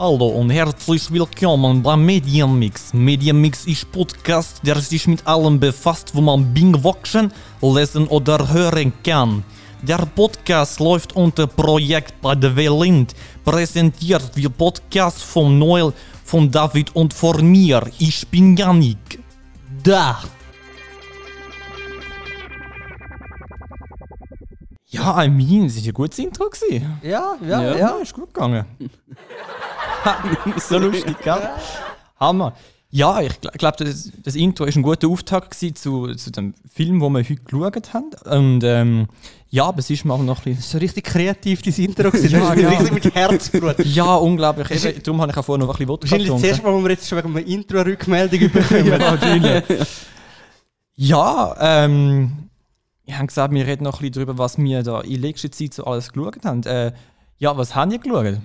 Hallo und herzlich willkommen beim Medienmix. Medienmix ist Podcast, der sich mit allem befasst, wo man Bing watchen, lesen oder hören kann. Der Podcast läuft unter Projekt bei der Welind, präsentiert wie Podcast von Noel, von David und von mir. Ich bin Yannick. Da! Ja, I mean, es war ein gutes Intro. Gewesen. Ja, ja, Ja, ja. ist gut gegangen. so lustig, gell? Hammer. Ja, ich gl- glaube, das, das Intro war ein guter Auftakt zu, zu dem Film, den wir heute geschaut haben. Und ähm, ja, aber es ist mir auch noch ein bisschen... So richtig kreativ, dein Intro gewesen. Ja, Ja, ja. richtig mit Herzblut. Ja, unglaublich. Eben, darum habe ich auch vorher noch ein bisschen Wodka Wahrscheinlich das erste Mal, wo wir jetzt schon wegen einer Intro-Rückmeldung bekommen. Wahrscheinlich. ja, ähm, ich habe gesagt, wir reden noch ein bisschen darüber, was wir da in letzter Zeit so alles geschaut haben. Äh, ja, was haben ihr geschaut?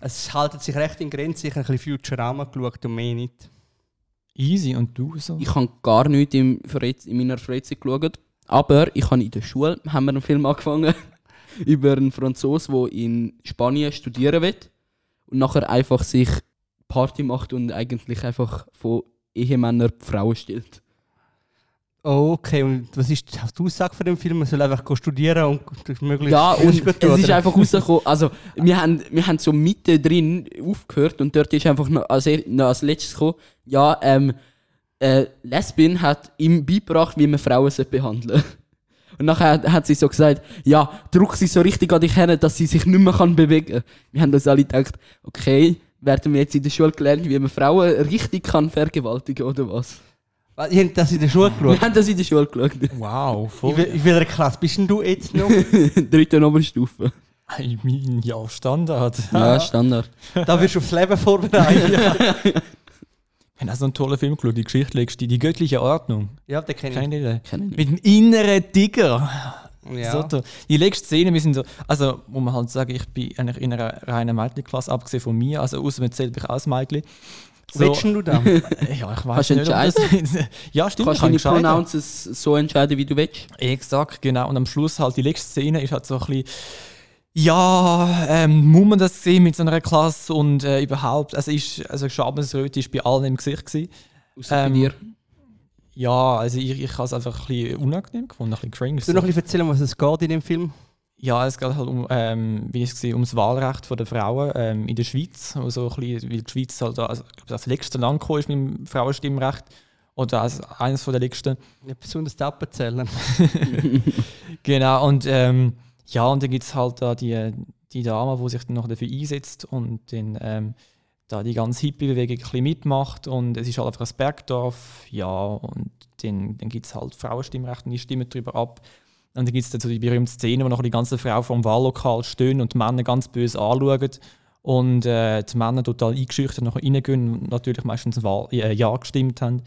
Es haltet sich recht in Grenzen. Ich habe ein bisschen Futurama geschaut und mehr nicht. Easy, und du so? Ich habe gar nichts in meiner Freizeit geschaut. Aber ich habe in der Schule haben wir einen Film angefangen über einen Franzos, der in Spanien studieren will und nachher einfach sich Party macht und eigentlich einfach von Ehemännern die Frauen stillt. Oh, okay. Und was ist die Aussage von dem Film? Man soll einfach studieren und das möglichst Ja, und gut tun, es ist einfach rausgekommen. Also, wir haben, wir haben so mitten drin aufgehört und dort ist einfach noch als, er- noch als letztes gekommen, ja, ähm, äh, Lesbien hat ihm beigebracht, wie man Frauen behandeln Und nachher hat, sie so gesagt, ja, druck sie so richtig an dich hin, dass sie sich nicht mehr kann bewegen kann. Wir haben uns alle gedacht, okay, werden wir jetzt in der Schule gelernt, wie man Frauen richtig kann vergewaltigen oder was? Was, Ihr habt das in der Schule Wir geschaut? haben das in der Schule geschaut. Wow, In, voll. in welcher Klasse bist denn du jetzt noch? Dritte Oberstufe. I mean, ja, Standard. Ja, Standard. da wirst du aufs Leben vorbereitet. Ich habe auch so einen tollen Film geschaut, die Geschichte legst, die, die göttliche Ordnung. ja, den kenne Kennt ihr den? Kenn ich nicht. Mit dem inneren Tiger. ich. Ja. So, da- die letzte Szene, wir sind so, also muss man halt sagen, ich bin eigentlich in einer reinen Mädchenklasse, abgesehen von mir, also außer mir zählt mich als Mädchen. So, Willst du da? ja, ich weiß Kannst nicht, ob das, Ja, stimmt, kannst kann deine entscheiden. Pronouns so entscheiden, wie du willst. Exakt, genau. Und am Schluss halt die letzte Szene ist halt so ein bisschen, ja, ähm, muss man das sehen mit so einer Klasse und äh, überhaupt, also ist, also Schabensröte ist bei allen im Gesicht gewesen. Außer Ähm, bei dir. Ja, also ich, ich habe es einfach ein bisschen unangenehm gefunden, ein bisschen cringe. Willst du noch ein bisschen erzählen, was es geht in dem Film? Ja, es geht halt um, ähm, wie ich es gesehen, ums Wahlrecht der Frauen ähm, in der Schweiz. Also ein bisschen, weil die Schweiz halt also, ich glaube, das letzte Land gekommen ist mit dem Frauenstimmrecht. Oder als eines von der letzten. Nicht besonders das erzählen. Genau, und ähm, ja, und dann gibt es halt da die, die Dame, die sich dann noch dafür einsetzt und dann ähm, da die ganze Hippie-Bewegung ein bisschen mitmacht. Und es ist halt einfach ein Bergdorf, ja, und dann, dann gibt es halt Frauenstimmrechte und die stimmen darüber ab. Und dann gibt es dann so die berühmte Szene, wo noch die ganzen Frauen vom Wahllokal stehen und die Männer ganz böse anschauen. Und äh, die Männer total eingeschüchtert nachher reingehen und natürlich meistens Wahl, äh, Ja gestimmt haben.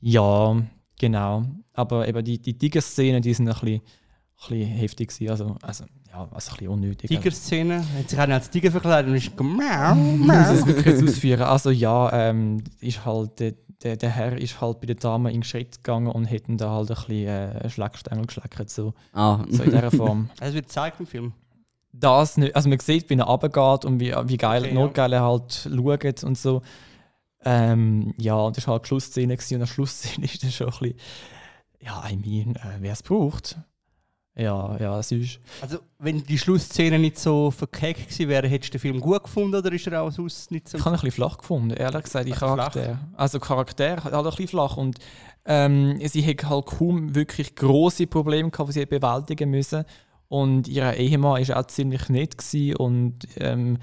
Ja, genau. Aber eben die, die Tiger-Szenen, die sind ein bisschen, ein bisschen heftig gewesen. Also, also, ja, also ein bisschen unnötig. Tiger-Szene. Hat sich einer als Tiger verkleidet und ist Ich muss es wirklich jetzt ausführen. Also ja, ähm, ist halt, der, der, der Herr ist halt bei der Dame in den Schritt gegangen und hätten da halt ein bisschen äh, Schleckstängel geschleckert, so, Ah, so in dieser Form. Das wird gezeigt im Film. Das nicht, also man sieht, wie er runtergeht und wie, wie geil, Okay, okay, ja. er halt schaut und so. Ähm, ja, und das war halt die Schlussszene gewesen, und die Schlussszene ist dann schon ein bisschen, ja, I mean, äh, wer es braucht. Ja, ja, es ist. Also, wenn die Schlussszene nicht so verkeckt gewesen wäre, hättest du den Film gut gefunden oder ist er auch sonst nicht so. Ich habe ihn ein bisschen flach gefunden, ehrlich gesagt, die Ach, flach? Charakter. Also Charakter hat ein bisschen flach und ähm, sie hat halt kaum wirklich große Probleme gehabt, die sie bewältigen müssen. Und ihr Ehemann war auch ziemlich nett und ähm,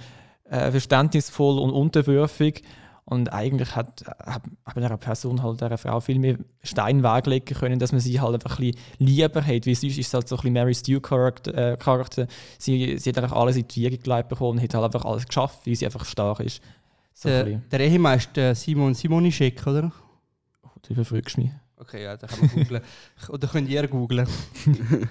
äh, verständnisvoll und unterwürfig. Und eigentlich hat, hat, hat einer Person halt dieser Frau viel mehr Stein weglegen können, dass man sie halt einfach ein bisschen lieber hat. Wie sonst ist es halt so ein bisschen Mary Stew-Charakter. Äh, sie, sie hat einfach alles in die Wiege gelegt bekommen und hat halt einfach alles geschafft, weil sie einfach stark ist. So ein der, bisschen. der Ehemann ist der Simon Simonischek, oder? Oh, du überfragst mich. Okay, ja, da kann man googlen. oder könnt ihr googlen.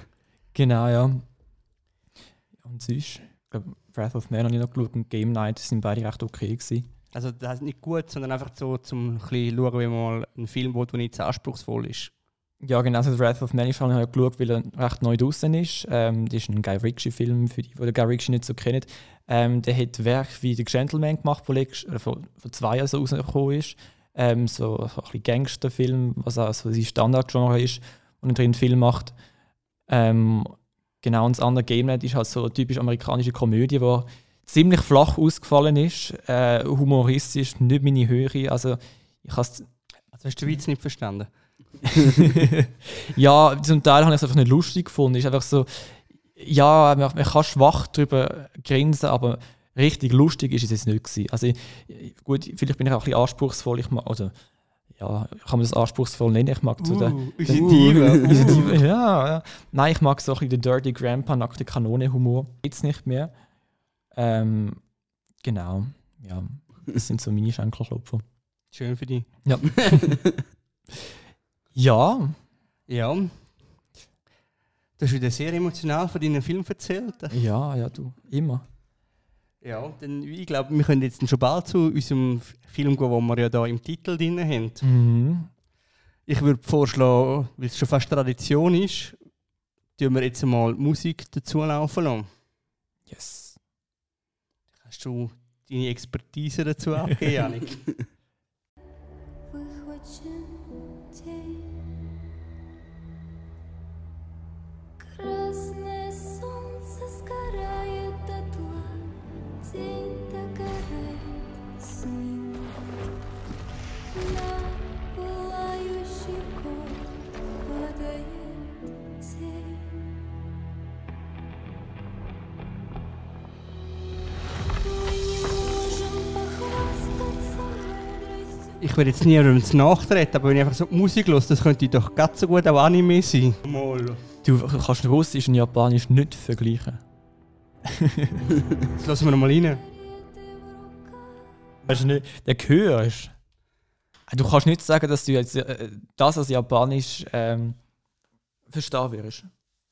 Genau, ja. Und sonst, ich glaube, Breath of Man habe ich noch geschaut und Game Night sind beide recht okay gewesen. Also, das ist nicht gut, sondern einfach so, zum ein schauen, wie mal einen Film der nicht so anspruchsvoll ist. Ja, genau, also Wrath of Man habe ich halt geschaut, weil er recht neu draußen ist. Ähm, das ist ein Guy Ritchie-Film, für die, die Guy Ritchie nicht so kennen. Ähm, der hat Werk wie The Gentleman gemacht, der äh, vor, vor zwei Jahren so rausgekommen ist. Ähm, so, ein bisschen Gangsterfilm, was auch so sein Standardgenre ist, und drin Film macht. Ähm, genau, und das andere GameNet ist halt so eine typisch amerikanische Komödie, die ziemlich flach ausgefallen ist, äh, humoristisch, nicht meine Höhe. Also, ich also hast du den Witz nicht verstanden? ja, zum Teil habe ich es einfach nicht lustig gefunden. Ist einfach so, ja, man, man kann schwach darüber grinsen, aber richtig lustig ist es jetzt nicht gewesen. Also gut, vielleicht bin ich auch ein bisschen anspruchsvoll. Ich mag, also, ja, kann man das anspruchsvoll nennen? Ich mag uh, so den, uh, ja, ja. Nein, ich mag so ein bisschen den Dirty Grandpa, nackte Kanone Humor. Jetzt nicht mehr. Ähm, genau, ja. Das sind so meine Schenkelklopfer. Schön für dich. Ja. Ja. Ja. Du hast wieder sehr emotional von deinem Film erzählt. Ja, ja, du. Immer. Ja, denn ich glaube, wir können jetzt schon bald zu unserem Film gehen, den wir ja da im Titel drin haben. Mhm. Ich würde vorschlagen, weil es schon fast Tradition ist, tun wir jetzt mal Musik dazu laufen lassen. Yes. Hast du deine Expertise dazu abgegeben, Janik? Красное солнце сгорает дотла, День Ich würde jetzt niemandem nachtreten, aber wenn ich einfach so die Musik höre, das könnte doch ganz so gut auch Anime sein. Mal. Du kannst Russisch und Japanisch nicht vergleichen. Jetzt lassen wir noch mal rein. Weißt du nicht, der Gehör ist. Du kannst nicht sagen, dass du jetzt äh, das als Japanisch ähm, verstehen wirst.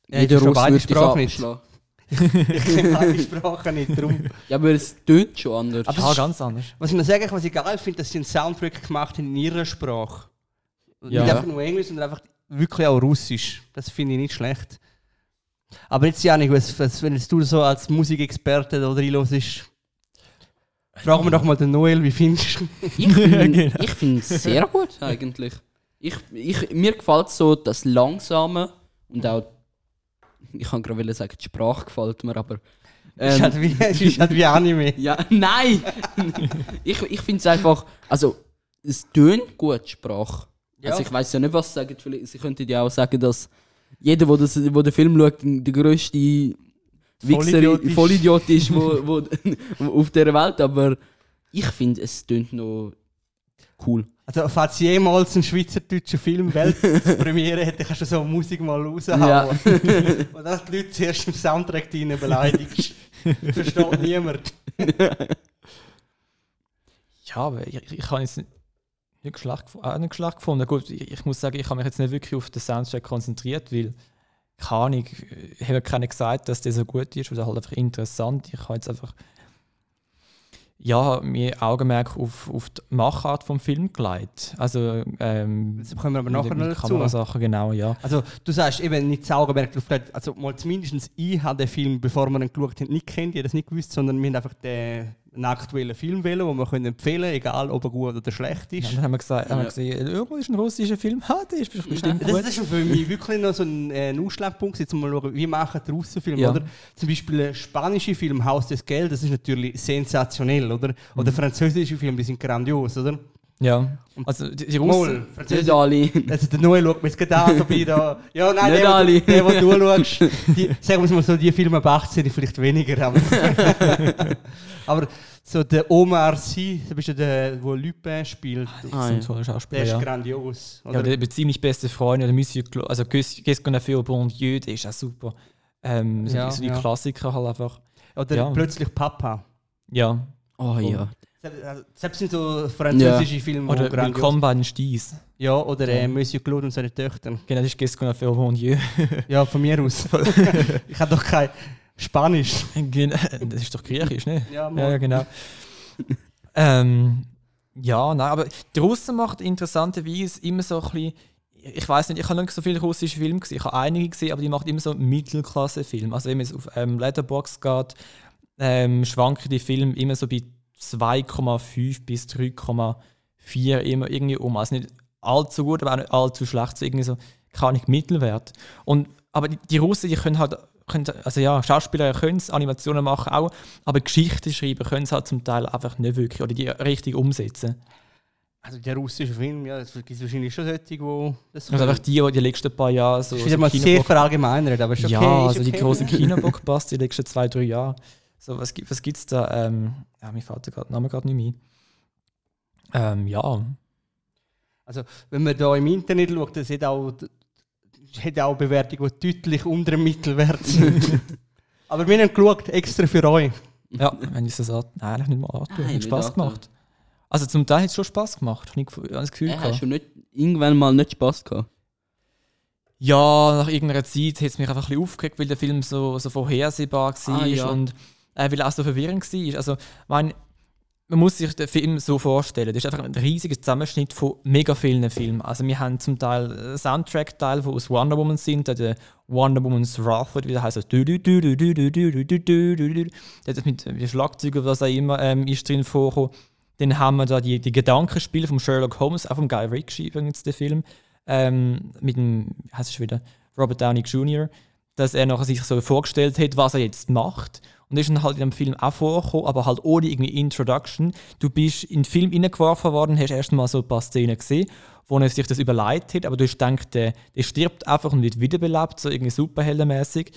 Ja, Jeder Russ beide Sprachen nicht. Ich kenne beide Sprachen nicht, darum. Ja, aber es tönt schon anders. Aber ja, ganz anders. Was man sagen, was ich geil finde, dass sie einen Soundtrack gemacht haben in ihrer Sprache. Ja. Nicht einfach nur Englisch, sondern einfach wirklich auch Russisch. Das finde ich nicht schlecht. Aber jetzt, Janik, was, was, wenn jetzt du so als Musikexperte da reinlässt, fragen wir doch mal den Noel, wie findest du Ich finde genau. find es sehr gut, eigentlich. Ich, ich, mir gefällt so das Langsame und auch, ich kann gerade sagen, die Sprache gefällt mir, aber... Ähm, ist, halt wie, ist halt wie Anime. ja, nein! ich ich finde es einfach, also, es tönt gut, die Sprache. Ja. Also ich weiß ja nicht, was sie sagen. Sie könnten ja auch sagen, dass jeder, der, das, der den Film schaut, der grösste Wichser, Vollidiot ist, wo, wo, auf dieser Welt. Aber ich finde, es tönt noch cool. Also, falls jemals ein schweizerdeutscher Film Weltpremiere hätte, kannst du so Musik mal raushauen. Ja. Und dass die Leute zuerst im Soundtrack rein beleidigst. Versteht niemand. ja, aber ich, ich kann jetzt nicht schlecht, auch nicht schlecht gefunden. Gut, ich, ich, muss sagen, ich habe mich jetzt nicht wirklich auf den Soundtrack konzentriert, weil, keine Ahnung, ich habe keiner gesagt, dass der so gut ist oder halt einfach interessant. Ich habe jetzt einfach ja, mir Augenmerk auf, auf die Machart vom Film gelegt. Also, ähm, das kommen wir aber nachher noch dazu. Kamerasachen, genau, ja. Also, du sagst eben nicht das Augenmerk drauf gelegt. Also, mal zumindest ich habe den Film, bevor wir ihn geschaut haben, nicht kennt, ich habe das nicht gewusst, sondern wir haben einfach den einen aktuellen Film wählen, den wir können empfehlen können, egal ob er gut oder schlecht ist. Ja, dann haben wir, gesagt, haben wir gesehen, irgendwo ist ein russischer Film, ha, der ist bestimmt gut. Das ist für mich wirklich noch so ein, äh, ein Ausschlagpunkt, jetzt mal schauen, wie machen die Russen Filme, ja. oder? Zum Beispiel ein spanischer Film, Haus des Geldes, das ist natürlich sensationell, oder? Oder mhm. französische Filme, die sind grandios, oder? Ja. Also die, die Russen. Nicht alle. Also der Noel schaut mir jetzt gerade an, dabei da. Ja, nein, Nicht der, alle. der, der du schaust, die, sagen wir mal so, die Filme ab 18 vielleicht weniger. Aber, aber so der Omar Sy, du bist ja der, der Lupin spielt. Ah, ja. so Schauspieler, der ist ja. grandios. Oder? Ja, der ist ziemlich beste Freund, oder Monsieur Clo also Qu'est-ce qu'on a fait au bon Dieu, der ist auch super. Ähm, so, ja, so die ja. Klassiker halt einfach. Oder ja. plötzlich Papa. Ja. Oh ja. Selbst sind so französische ja. Filme. Oder Willkommen bei den Sties. Ja, oder äh, Monsieur Claude und seine Töchter. Genau, das ist fait au bon Dieu. ja, von mir aus. ich habe doch kein... Spanisch. Das ist doch Griechisch, ne? Ja, ja genau. ähm, ja, nein, aber die Russen macht interessanterweise immer so ein bisschen, ich weiß nicht, ich habe nicht so viele russische Filme gesehen. Ich habe einige gesehen, aber die macht immer so Mittelklasse-Filme. Also wenn man auf ähm, Letterbox geht, ähm, schwanken die Filme immer so bei 2,5 bis 3,4 immer irgendwie um. Also nicht allzu gut, aber auch nicht allzu schlecht. So irgendwie so, keine Ahnung, Mittelwert. Und, aber die, die Russen, die können halt, können, also ja, Schauspieler können es, Animationen machen auch, aber Geschichten schreiben können es halt zum Teil einfach nicht wirklich oder die richtig umsetzen. Also der russische Film, ja, es gibt wahrscheinlich schon solche, die das Also einfach die, die die letzten paar Jahre so. Ich so will mal sehr verallgemeinert, aber ist okay. ja, also die okay. großen Kinoblockbuster die letzten zwei, drei Jahre. So, was gibt es was gibt's da? Ähm, ja, mir fällt der grad- Name gerade nicht mehr ein. Ähm, ja. Also, wenn man da im Internet schaut, das hat auch, das hat auch Bewertungen, die deutlich unter dem Mittelwert sind. Aber wir haben geschaut, extra für euch. ja, wenn ich das an, nein, eigentlich nicht mal. Nein, Hat antun. gemacht. Also zum Teil hat es schon Spaß gemacht. Ich habe das Gefühl Ja, hast gehabt. du nicht irgendwann mal nicht Spaß gehabt? Ja, nach irgendeiner Zeit hat es mich einfach ein bisschen aufgeregt, weil der Film so, so vorhersehbar war Ah, ja. und äh, weil er auch so verwirrend war. Also, mein, man muss sich den Film so vorstellen. Das ist einfach ein riesiger Zusammenschnitt von mega vielen Filmen. Also wir haben zum Teil äh, Soundtrack-Teile, die aus Wonder Woman sind, der Wonder Woman's Wrath, wie der heißt. Das mit mit Schlagzeug oder was auch immer ähm, ist drin vorgekommen. Dann haben wir da die, die Gedankenspiele von Sherlock Holmes, auch von Guy Ritchie übrigens, der Film, ähm, mit dem, heißt es wieder, Robert Downey Jr., dass er nachher sich so vorgestellt hat, was er jetzt macht. Und das ist dann halt in dem Film auch vorgekommen, aber halt ohne irgendwie Introduction. Du bist in den Film reingeworfen worden, hast erst mal so ein paar Szenen gesehen, wo er sich das überlegt hat, aber du hast gedacht, der, der stirbt einfach und wird wiederbelebt, so irgendwie superheldenmäßig.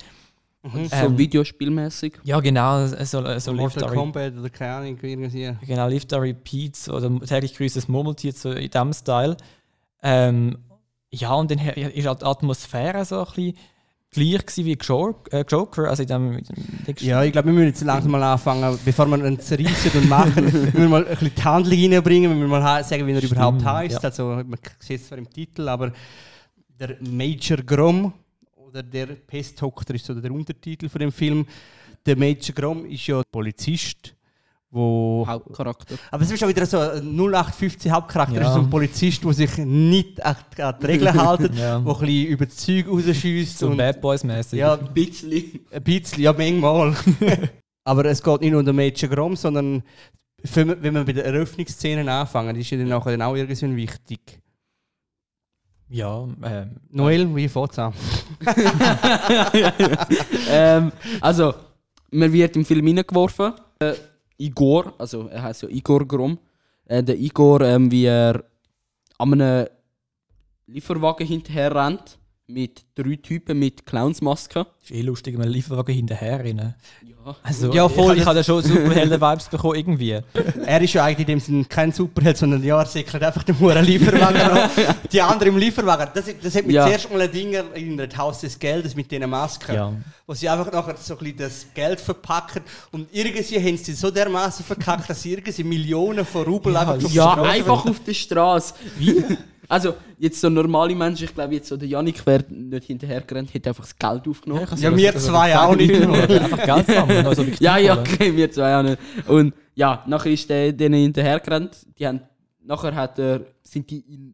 So Ähm, videospielmäßig. Ja, genau, so, so Lift Mortal Kombat oder keine Ahnung, irgendwie. Genau, Lift Repeats oder täglich grüßes Murmeltier, so in diesem Style. Ähm, ja, und dann ist halt die Atmosphäre so ein bisschen gleich gewesen wie Joker, äh, Joker also in dem, in dem Ja, ich glaube, wir müssen jetzt langsam mal anfangen, bevor wir ihn zerreißen und machen, müssen wir mal ein bisschen die Handlung reinbringen, müssen wir mal sagen, wie er überhaupt heißt. ja. Also, man sieht es zwar im Titel, aber der Major Grom oder der Pestdoktor ist so der Untertitel von dem Film. Der Major Grom ist ja Polizist, wo Hauptcharakter. aber es ist schon wieder so ein 0815 Hauptcharakter, Ja. ist so ein Polizist, der sich nicht an an die Regeln hält, Ja. der ein bisschen über das Zeug rausschießt. so Bad Boys-mäßig. ja, Ein bisschen. ein bisschen, ja, manchmal. Aber es geht nicht nur um den Mädchen Grom, sondern für, wenn wir bei den Eröffnungsszenen anfangen, die ist ja dann nachher dann auch irgendwie wichtig. ja ähm, Noel, wie fängt es an? ähm, also, man wird im Film hineingeworfen. Äh, Igor, also er heißt ja Igor Grom. Äh, der Igor, ähm, wie er an einem Lieferwagen hinterher rennt mit drei Typen mit Clownsmasken. ist eh lustig, wenn man Lieferwagen hinterher rennen. Ja. Also, Ja, voll, Ich, ich habe ja schon Superhelden-Vibes bekommen, irgendwie. Er ist ja eigentlich in dem Sinne kein Superheld, sondern ja, er säckelt einfach den Huren Lieferwagen an. Die anderen im Lieferwagen, das, das hat mich Ja. zuerst mal ein Ding erinnert, Haus des Geldes mit diesen Masken. Ja. Wo sie einfach nachher so ein bisschen das Geld verpacken und irgendwie haben sie so dermaßen verkackt, dass sie irgendwie Millionen von Rubel Ja, einfach auf die Ja, Straße einfach auf der Straße. Wie? Also, jetzt so normale Menschen, ich glaube, jetzt so der Janik wäre nicht hinterhergerannt, hätte einfach das Geld aufgenommen. Ja, wir zwei auch nicht. Einfach Geld sammeln. Also Ja, ja, okay, wir zwei auch nicht. Und ja, nachher ist der denen hinterhergerannt. Die haben, nachher hat er, sind die in,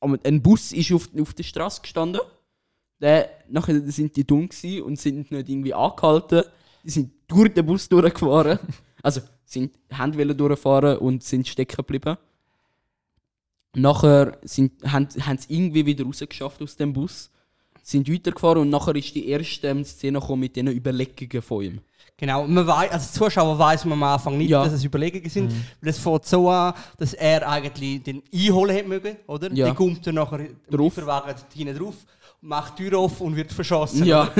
am- ein Bus ist auf, auf der Straße gestanden. Der, nachher sind die dumm gewesen und sind nicht irgendwie angehalten. Die sind durch den Bus durchgefahren. Also sind haben wollen durchfahren und sind stecken geblieben. Nachher sind, haben, haben sie irgendwie wieder rausgeschafft aus dem Bus. Sind weitergefahren und nachher ist die erste ähm, Szene gekommen mit diesen Überlegungen von ihm. Genau, man weiß, als Zuschauer weiß man am Anfang nicht, Ja. dass es Überlegungen sind. Weil es fängt so an, dass er eigentlich den einholen hätte mögen, oder? Ja. Der kommt dann nachher Drauf. Lieferwagen hinten drauf, macht die Tür auf und wird verschossen. Ja.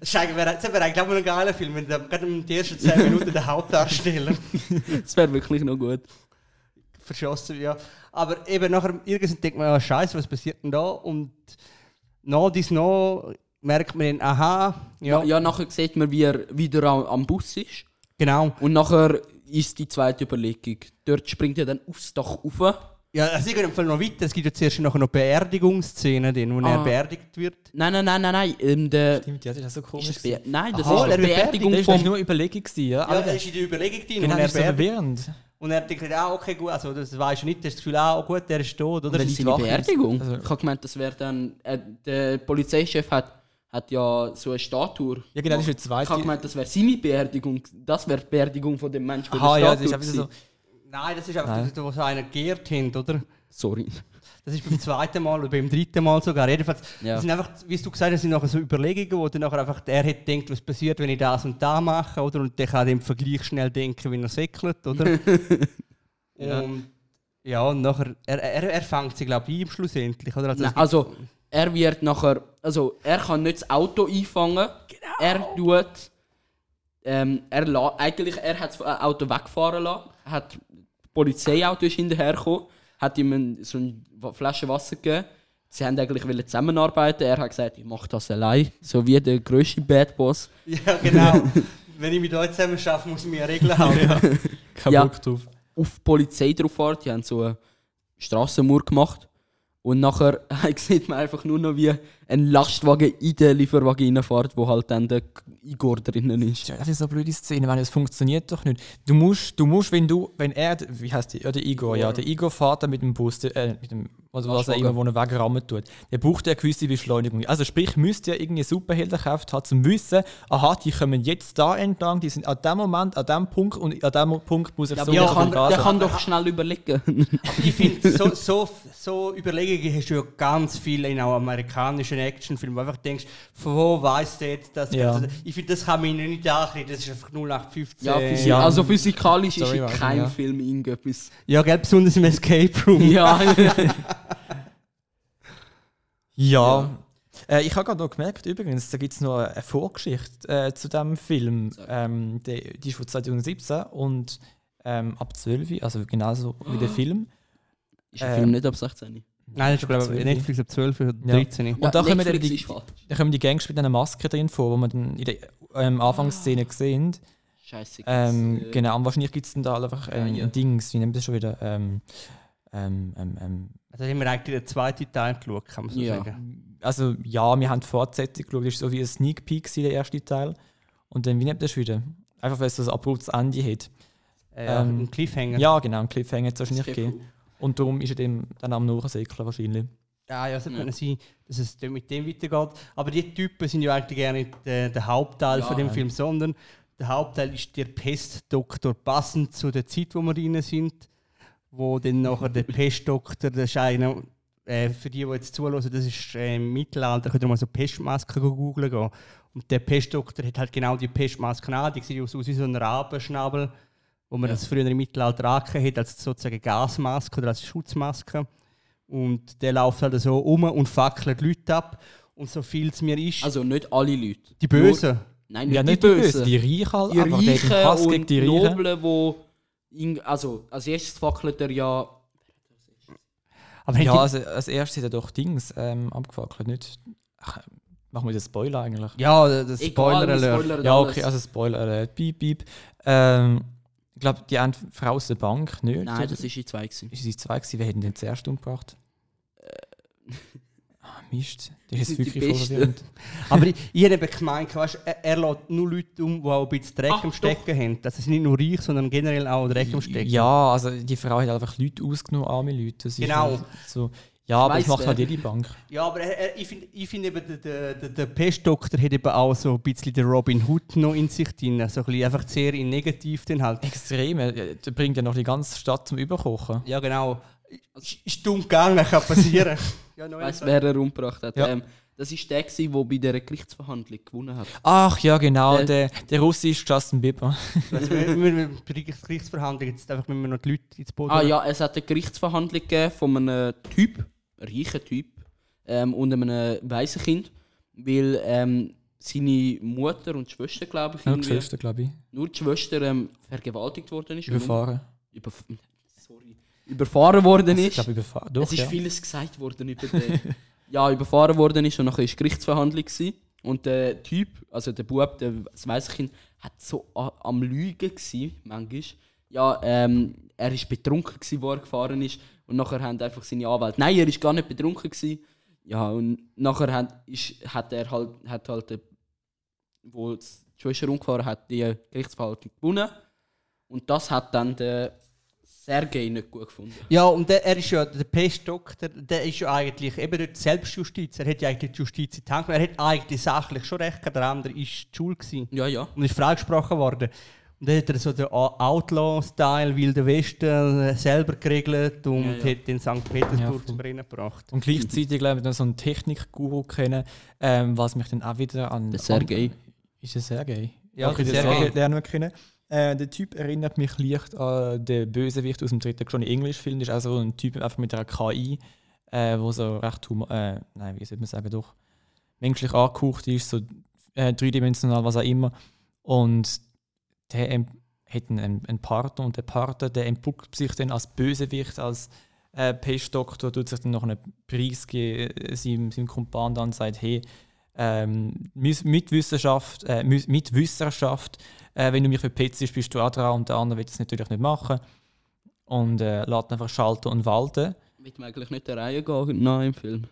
Das wäre eigentlich auch mal ein geiler Film, wenn der, gerade in den ersten 10 Minuten der Hauptdarsteller Das wäre wirklich noch gut. verschossen. Ja. Aber eben nachher irgendwann denkt man, ja, Scheiße, was passiert denn da? Und noch dies noch merkt man dann, aha, ja, Ja, ja, nachher sieht man, wie er wieder am, Bus ist. genau. Und nachher ist die zweite Überlegung. Dort springt er dann aufs Dach rauf. Ja, also ich gehe im Fall noch weiter. Es gibt ja zuerst nachher noch Beerdigungsszenen, drin, wo er Ah. beerdigt wird. Nein, nein, nein, nein, nein. Ähm, der, Stimmt, ja, das ist so ist komisch. das Be Nein, das Aha, ist er wird Beerdigung Das war nur Überlegung. gewesen, Ja, Ja, aber er ist in der Überlegung drin, genau, das er ist so verwirrend. Und er denkt, ah, okay, gut, also das weiß ich nicht, das Gefühl, ah, gut, der ist tot, oder? Das ist seine Beerdigung. also- ich habe gemeint, das wäre dann. Äh, der Polizeichef hat, hat ja so eine Statue. Ja, genau, das ist Ich zweite. habe gemeint, das wäre seine Beerdigung. Das wäre die Beerdigung von dem Menschen. der Aha, eine ja, das ist Statue einfach so. Nein, das ist einfach, Nein. das, wo so einer geehrt haben, oder? Sorry. Das ist beim zweiten Mal oder beim dritten Mal sogar. Jedenfalls, Ja. das sind einfach, wie du gesagt hast, das sind nachher so Überlegungen, wo dann nachher einfach der hat denkt, was passiert, wenn ich das und das mache, oder? Und der kann im Vergleich schnell denken, wie er säckelt, oder? Ja. Und ja, und nachher, er, er, er fängt sie, glaube ich, ein schlussendlich, oder? Also, Nein, also, er wird nachher. Also, er kann nicht das Auto einfangen. Er tut. Ähm, er la, eigentlich, er hat das Auto wegfahren lassen. Hat, das Polizeiauto ist hinterhergekommen. Hat ihm so eine Flasche Wasser gegeben. Sie haben eigentlich wollen zusammenarbeiten. Er hat gesagt, ich mache das allein. So wie der grösste Bad Boss. ja, genau. wenn ich mit euch zusammen schaffe, muss ich mir Regeln haben. Kein Ja. Bock drauf. auf die Polizei drauf fährt. Die haben so eine Strassenmauer gemacht. Und nachher sieht man einfach nur noch, wie ein Lastwagen in den Lieferwagen reinfährt, wo halt dann der Igor drinnen ist. Das ist so eine blöde Szene, weil das funktioniert doch nicht. Du musst, du musst, wenn du, wenn er, wie heißt der, ja, der Igor, ja, der Igor fährt dann mit dem Bus, der, äh, mit dem, also was er immer, wo er wegrammen tut, der braucht ja eine gewisse Beschleunigung. Also sprich, müsste ja irgendwie Superheldenkraft haben, zum Wissen, aha, die kommen jetzt da entlang, die sind an dem Moment, an dem Punkt und an dem Punkt muss ich Ja, so viel kann, Gas der haben. kann doch schnell überlegen. ich finde, so, so, so Überlegungen hast du ja ganz viel in auch amerikanischen Actionfilmen, wo du einfach denkst, von wo weiss der jetzt das? Ja. Ich finde, das kann man ihnen nicht ankriegen, das ist einfach 0815. ja, Ja, physi Ja. Also physikalisch ist Sorry, in Martin, keinem ja. Film irgendetwas. ja gell, besonders im Escape Room. Ja, Ja. Äh, ich habe gerade noch gemerkt, übrigens, da gibt es noch eine Vorgeschichte äh, zu diesem Film. Ähm, die, die ist von 2017 und ähm, ab 12, also genauso wie der Film. ist der Ähm, Film nicht ab 16. Nein, das ist glaube ich 12. Netflix ab 12 oder Ja. 13. Und da kommen dann die-. Da kommen die Gangs mit einer Maske drin vor, wo man dann in der ähm, Anfangsszene sehen. Scheiße. Ähm, äh, genau, und wahrscheinlich gibt es dann da einfach ähm, Ja, ja. ein Dings, wie nennt man das schon wieder? Ähm, ähm, ähm, ähm, Also haben wir eigentlich den zweiten Teil geschaut, kann man so Ja. sagen. also ja, wir haben die Fortsetzung geschaut, das ist so wie ein Sneak Peek, der erste Teil. Und dann, wie nennt man das wieder? Einfach, weil es so ein abruptes Ende hat. Äh, ja, Ähm, ein Cliffhanger. Ja, genau, einen Cliffhanger hat es das wahrscheinlich gegeben. Und darum ist er dem dann am Nachsäckeln wahrscheinlich. Ja, ja, es Ja. könnte sein, dass es mit dem weitergeht. Aber die Typen sind ja eigentlich gerne nicht der, der Hauptteil Ja. von dem Film, sondern der Hauptteil ist der Pestdoktor, passend zu der Zeit, wo wir drin sind. Wo dann nachher der Pestdoktor, das ist einer, äh, für die, die jetzt zuhören, das ist äh, im Mittelalter, könnt ihr mal so Pestmasken googeln gehen. Und der Pestdoktor hat halt genau die Pestmasken an, die sieht aus wie so ein Rabenschnabel, wo man Ja. das früher im Mittelalter angehört hat, als sozusagen Gasmaske oder als Schutzmaske. Und der läuft halt so um und fackelt Leute ab. Und so viel es mir ist, Also nicht alle Leute. die Bösen. Nein, nicht, Ja, die nicht die Bösen. Bösen, die Reichen halt, die aber der Hass Reichen gegen und die Reichen. Noblen, wo ing- also als erstes fackelt er ja Aber Ja, also als erstes hat er doch Dings ähm, abgefackelt, nicht? Ach, machen wir den Spoiler eigentlich? die, ja, das Spoiler Alert. spoilert Ja, okay, also Spoiler Alert, piep, piep. Ähm, ich glaube, die haben die Frau aus der Bank, nicht? Nein, Oder? das ist in zwei gewesen. Ist es zwei gewesen? Wer hat denn zuerst umgebracht? Ah, Mist, das ist die wirklich verwirrend. Aber ich, ich habe eben gemeint, weißt, er, er lässt nur Leute um, die auch ein bisschen Dreck Ach, am doch. Stecken haben. Das ist nicht nur reich, sondern generell auch Dreck am Stecken. Ja, also die Frau hat einfach Leute ausgenommen, arme Leute. Das Genau. halt So, ja, aber macht wer. halt jede Bank. Ja, aber er, er, ich finde ich find eben, der, der, der, Pestdoktor hat eben auch so ein bisschen den Robin Hood noch in sich drin. So ein bisschen einfach sehr in negativ dann halt. Extrem, der bringt ja noch die ganze Stadt zum Überkochen. Ja, genau. Ist, ist dumm gegangen, kann passieren. ja, Ich weiss, eins. wer er umgebracht hat. Ja. Ähm, das ist der, gewesen, der bei dieser Gerichtsverhandlung gewonnen hat. Ach ja, genau, Der- der, der russische Justin Bieber. Also, wir, wir, wir, bei der Gerichtsverhandlung jetzt einfach müssen wir noch die Leute ins Boot Ah ja, es hat eine Gerichtsverhandlung gegeben von einem Typ, reichen Typ, ähm, und einem weißen Kind, weil ähm, seine Mutter und Schwester, glaube ich, Ja, Geschwister, glaube ich. nur die Schwester ähm, vergewaltigt worden ist. Überfahren. Überf sorry. Überfahren worden Ich ist. glaube, überfahren. Doch, es ist ja. vieles gesagt worden über den. ja, überfahren worden ist und nachher war Gerichtsverhandlung. Gewesen. Und der Typ, also der Bub, der, das weiße Kind, hat so am Lügen gsi, manchmal. Ja, ähm, er ist betrunken gsi, wo er gefahren ist. Und nachher haben einfach seine Anwälte. Nein, er ist gar nicht betrunken gsi. Ja, und nachher hat, ist, hat er halt, hat halt, wo die Schwester umgefahren hat, die Gerichtsverhandlung gewonnen. Und das hat dann der Sergei nicht gut gefunden. Ja, und der, er ist ja der Pestdoktor, der ist ja eigentlich eben dort Selbstjustiz. Er hat ja eigentlich die Justiz in die Hand genommen. Er hat eigentlich sachlich schon recht gehabt, der andere war die Schuld gewesen Ja, ja. und ist freigesprochen worden. Und dann hat er so den Outlaw-Style, Wilde Westen, äh, selber geregelt und Ja, ja. hat in St. Petersburg Ja, zum Brennen gebracht. Und gleichzeitig glaube ich noch so einen Technikguru kennen, ähm, was mich dann auch wieder an. Der Sergei. An, ist der Sergei? Ja, okay, der den Sergei. Lernen wir kennen. Äh, der Typ erinnert mich leicht an den Bösewicht aus dem dritten Johnny English-Film. Das ist auch so ein Typ einfach mit einer KI, äh, wo so recht, hum- äh, nein, wie soll man sagen, doch menschlich angehaucht ist, so äh, dreidimensional, was auch immer. Und der hat einen, einen, Partner und der Partner, der entpuppt sich dann als Bösewicht, als äh, Pestdoktor, tut sich dann noch einen Preis geben, äh, seinem, seinem Kumpan dann sagt, hey, ähm, mit Wissenschaft, äh, mit Wissenschaft äh, wenn du mich verpetzst, bist du auch dran und der andere will das natürlich nicht machen. Und äh, lässt einfach schalten und walten. Wird man eigentlich nicht der Reihe gehen nach im Film.